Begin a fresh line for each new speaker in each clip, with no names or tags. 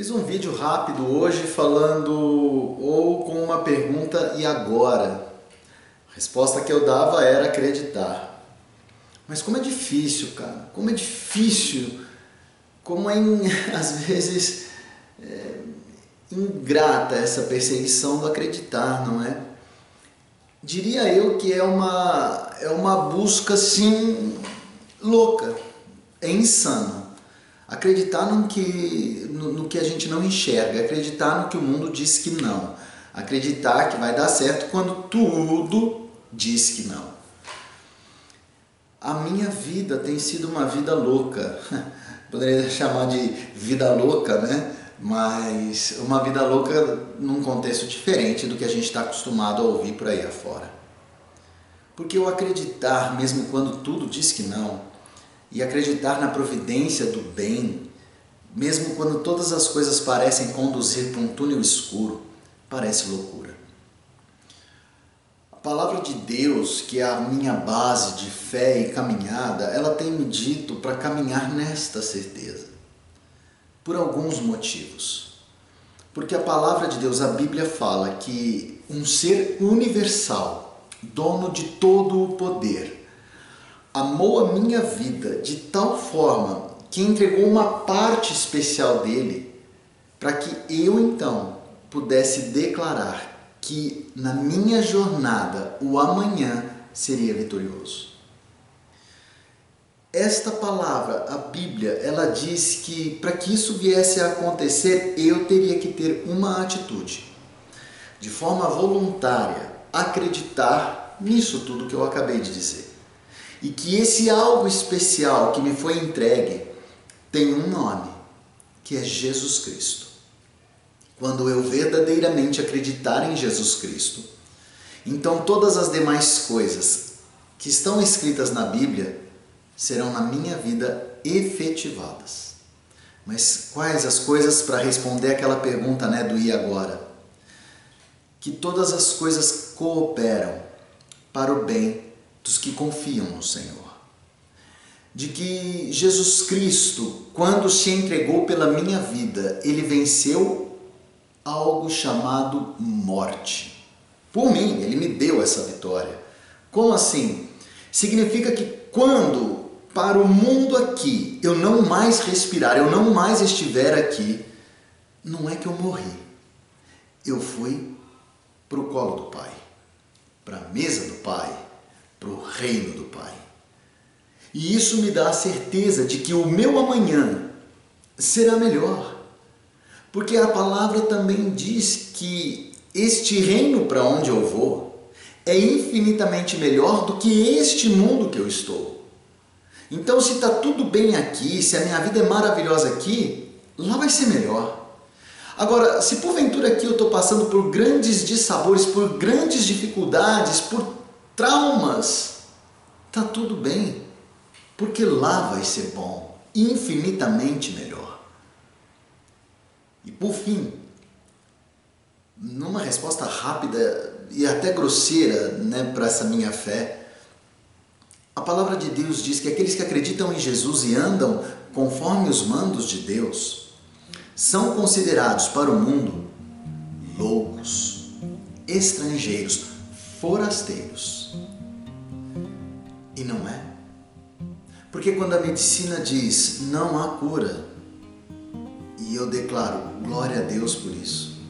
Fiz um vídeo rápido hoje falando ou com uma pergunta e agora. A resposta que eu dava era acreditar. Mas como é difícil, cara. Como é difícil. Como é, às vezes, é, ingrata essa perseguição do acreditar, não é? Diria eu que é uma, é uma busca, assim, louca. É insana Acreditar no que, no, no, que a gente não enxerga, acreditar no que o mundo diz que não, acreditar que vai dar certo quando tudo diz que não. A minha vida tem sido uma vida louca, poderia chamar de vida louca, né? Mas uma vida louca num contexto diferente do que a gente está acostumado a ouvir por aí afora. Porque o acreditar, mesmo quando tudo diz que não, e acreditar na providência do bem, mesmo quando todas as coisas parecem conduzir para um túnel escuro, parece loucura. A palavra de Deus, que é a minha base de fé e caminhada, ela tem me dito para caminhar nesta certeza. Por alguns motivos. Porque a palavra de Deus, a Bíblia fala que um ser universal, dono de todo o poder, amou a minha vida de tal forma que entregou uma parte especial dele para que eu então pudesse declarar que na minha jornada o amanhã seria vitorioso. Esta palavra, a Bíblia, ela diz que para que isso viesse a acontecer, eu teria que ter uma atitude, de forma voluntária, acreditar nisso tudo que eu acabei de dizer e que esse algo especial que me foi entregue tem um nome, que é Jesus Cristo. Quando eu verdadeiramente acreditar em Jesus Cristo, então todas as demais coisas que estão escritas na Bíblia serão na minha vida efetivadas. Mas quais as coisas para responder aquela pergunta, né, do e agora? Que todas as coisas cooperam para o bem dos que confiam no Senhor. De que Jesus Cristo, quando se entregou pela minha vida, ele venceu algo chamado morte. Por mim, ele me deu essa vitória. Como assim? Significa que quando para o mundo aqui eu não mais respirar, eu não mais estiver aqui, não é que eu morri. Eu fui para o colo do Pai, para a mesa do Pai para o reino do Pai. E isso me dá a certeza de que o meu amanhã será melhor. Porque a palavra também diz que este reino para onde eu vou é infinitamente melhor do que este mundo que eu estou. Então, se está tudo bem aqui, se a minha vida é maravilhosa aqui, lá vai ser melhor. Agora, se porventura aqui eu estou passando por grandes dissabores, por grandes dificuldades, por traumas, tá tudo bem, porque lá vai ser bom, infinitamente melhor. E por fim, numa resposta rápida e até grosseira né, para essa minha fé, a palavra de Deus diz que aqueles que acreditam em Jesus e andam conforme os mandos de Deus são considerados para o mundo loucos, estrangeiros, forasteiros. E não é. Porque quando a medicina diz não há cura, e eu declaro glória a Deus por isso.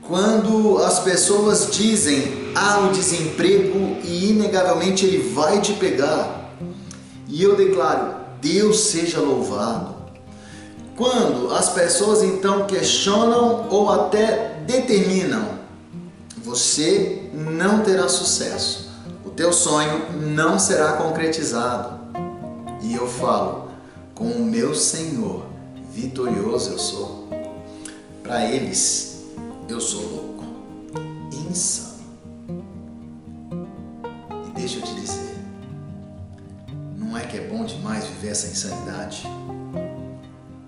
Quando as pessoas dizem há o desemprego e inegavelmente ele vai te pegar, e eu declaro Deus seja louvado. Quando as pessoas então questionam ou até determinam você não terá sucesso. O teu sonho não será concretizado. E eu falo, com o meu Senhor, vitorioso eu sou. Para eles, eu sou louco, insano. E deixa eu te dizer, não é que é bom demais viver essa insanidade?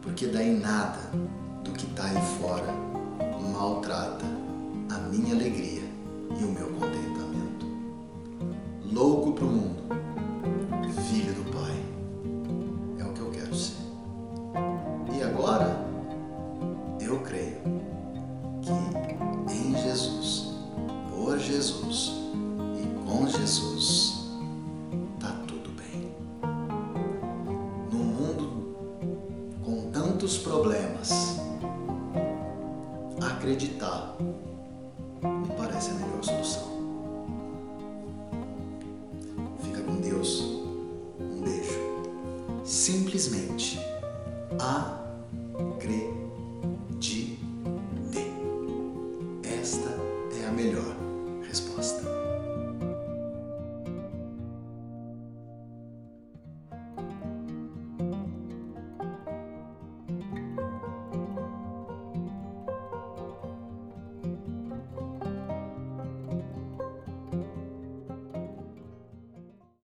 Porque daí nada do que está aí fora maltrata a minha alegria e o meu contentamento. Louco para o mundo, filho do Pai, é o que eu quero ser. E agora, eu creio que em Jesus, por Jesus e com Jesus, tá tudo bem no mundo com tantos problemas. Acreditar